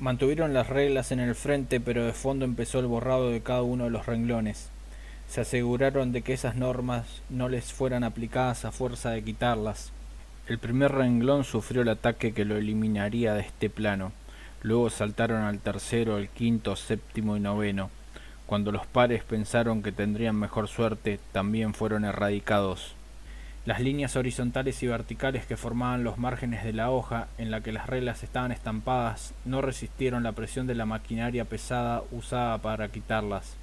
Mantuvieron las reglas en el frente, pero de fondo empezó el borrado de cada uno de los renglones. Se aseguraron de que esas normas no les fueran aplicadas a fuerza de quitarlas. El primer renglón sufrió el ataque que lo eliminaría de este plano. Luego saltaron al tercero, el quinto, séptimo y noveno. Cuando los pares pensaron que tendrían mejor suerte, también fueron erradicados. Las líneas horizontales y verticales que formaban los márgenes de la hoja en la que las reglas estaban estampadas no resistieron la presión de la maquinaria pesada usada para quitarlas.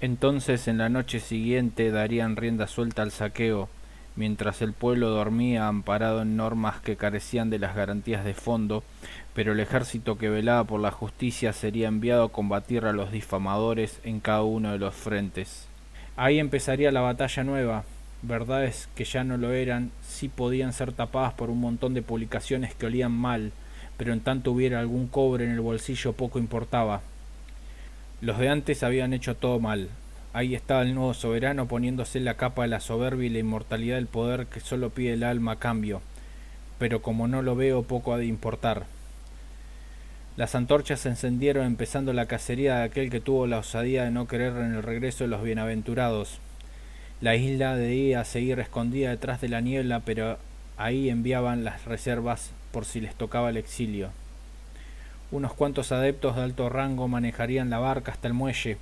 Entonces en la noche siguiente darían rienda suelta al saqueo, mientras el pueblo dormía amparado en normas que carecían de las garantías de fondo, pero el ejército que velaba por la justicia sería enviado a combatir a los difamadores en cada uno de los frentes. Ahí empezaría la batalla nueva, verdades que ya no lo eran, sí podían ser tapadas por un montón de publicaciones que olían mal, pero en tanto hubiera algún cobre en el bolsillo poco importaba. Los de antes habían hecho todo mal. Ahí estaba el nuevo soberano poniéndose la capa de la soberbia y la inmortalidad del poder que solo pide el alma a cambio. Pero como no lo veo, poco ha de importar. Las antorchas se encendieron empezando la cacería de aquel que tuvo la osadía de no querer en el regreso de los bienaventurados. La isla debía seguir escondida detrás de la niebla, pero ahí enviaban las reservas por si les tocaba el exilio. Unos cuantos adeptos de alto rango manejarían la barca hasta el muelle.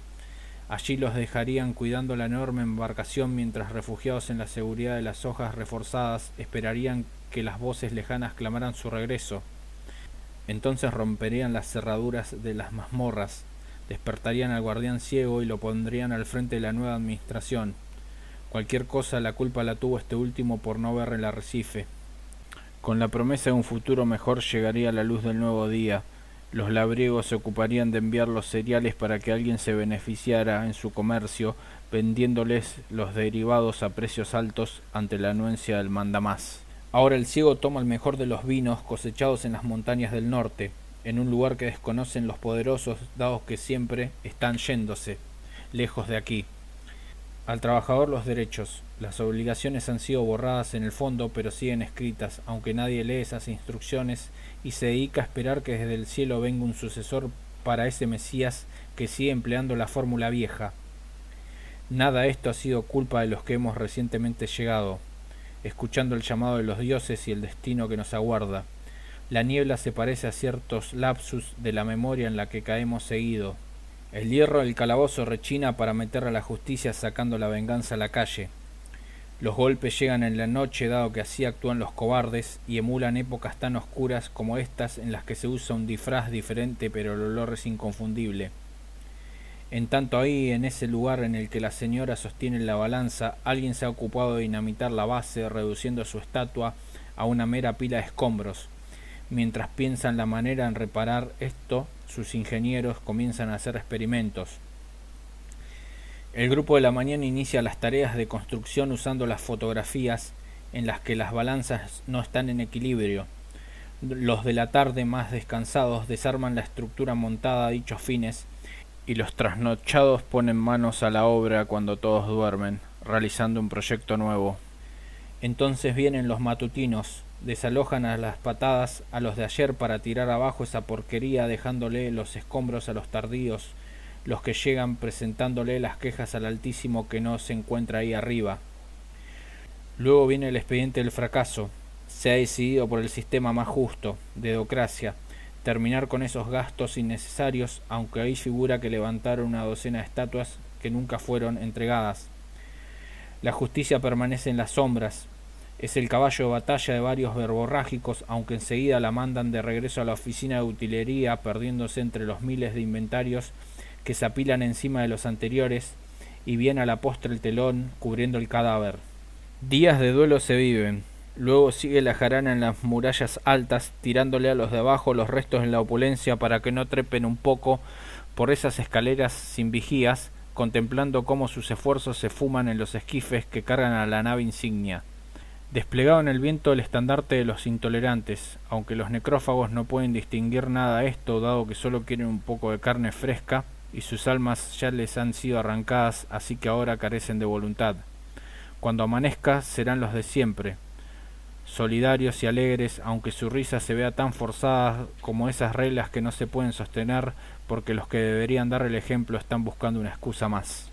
Allí los dejarían cuidando la enorme embarcación mientras refugiados en la seguridad de las hojas reforzadas esperarían que las voces lejanas clamaran su regreso. Entonces romperían las cerraduras de las mazmorras, despertarían al guardián ciego y lo pondrían al frente de la nueva administración. Cualquier cosa la culpa la tuvo este último por no ver el arrecife. Con la promesa de un futuro mejor llegaría la luz del nuevo día. Los labriegos se ocuparían de enviar los cereales para que alguien se beneficiara en su comercio, vendiéndoles los derivados a precios altos ante la anuencia del mandamás. Ahora el ciego toma el mejor de los vinos cosechados en las montañas del norte, en un lugar que desconocen los poderosos, dados que siempre están yéndose, lejos de aquí. Al trabajador los derechos. Las obligaciones han sido borradas en el fondo, pero siguen escritas, aunque nadie lee esas instrucciones y se dedica a esperar que desde el cielo venga un sucesor para ese Mesías que sigue empleando la fórmula vieja. Nada esto ha sido culpa de los que hemos recientemente llegado, escuchando el llamado de los dioses y el destino que nos aguarda. La niebla se parece a ciertos lapsus de la memoria en la que caemos seguido, el hierro del calabozo rechina para meter a la justicia sacando la venganza a la calle. Los golpes llegan en la noche dado que así actúan los cobardes y emulan épocas tan oscuras como estas en las que se usa un disfraz diferente pero el olor es inconfundible. En tanto ahí, en ese lugar en el que la señora sostiene la balanza, alguien se ha ocupado de dinamitar la base, reduciendo su estatua a una mera pila de escombros. Mientras piensan la manera en reparar esto, sus ingenieros comienzan a hacer experimentos. El grupo de la mañana inicia las tareas de construcción usando las fotografías en las que las balanzas no están en equilibrio. Los de la tarde más descansados desarman la estructura montada a dichos fines y los trasnochados ponen manos a la obra cuando todos duermen, realizando un proyecto nuevo. Entonces vienen los matutinos, desalojan a las patadas a los de ayer para tirar abajo esa porquería dejándole los escombros a los tardíos, los que llegan presentándole las quejas al Altísimo que no se encuentra ahí arriba. Luego viene el expediente del fracaso. Se ha decidido por el sistema más justo, de docracia, terminar con esos gastos innecesarios, aunque ahí figura que levantaron una docena de estatuas que nunca fueron entregadas. La justicia permanece en las sombras, es el caballo de batalla de varios verborrágicos, aunque enseguida la mandan de regreso a la oficina de utilería, perdiéndose entre los miles de inventarios que se apilan encima de los anteriores, y viene a la postre el telón cubriendo el cadáver. Días de duelo se viven. Luego sigue la jarana en las murallas altas, tirándole a los de abajo los restos en la opulencia para que no trepen un poco por esas escaleras sin vigías, contemplando cómo sus esfuerzos se fuman en los esquifes que cargan a la nave insignia. Desplegado en el viento el estandarte de los intolerantes, aunque los necrófagos no pueden distinguir nada de esto, dado que solo quieren un poco de carne fresca, y sus almas ya les han sido arrancadas, así que ahora carecen de voluntad. Cuando amanezca serán los de siempre. Solidarios y alegres, aunque su risa se vea tan forzada como esas reglas que no se pueden sostener porque los que deberían dar el ejemplo están buscando una excusa más.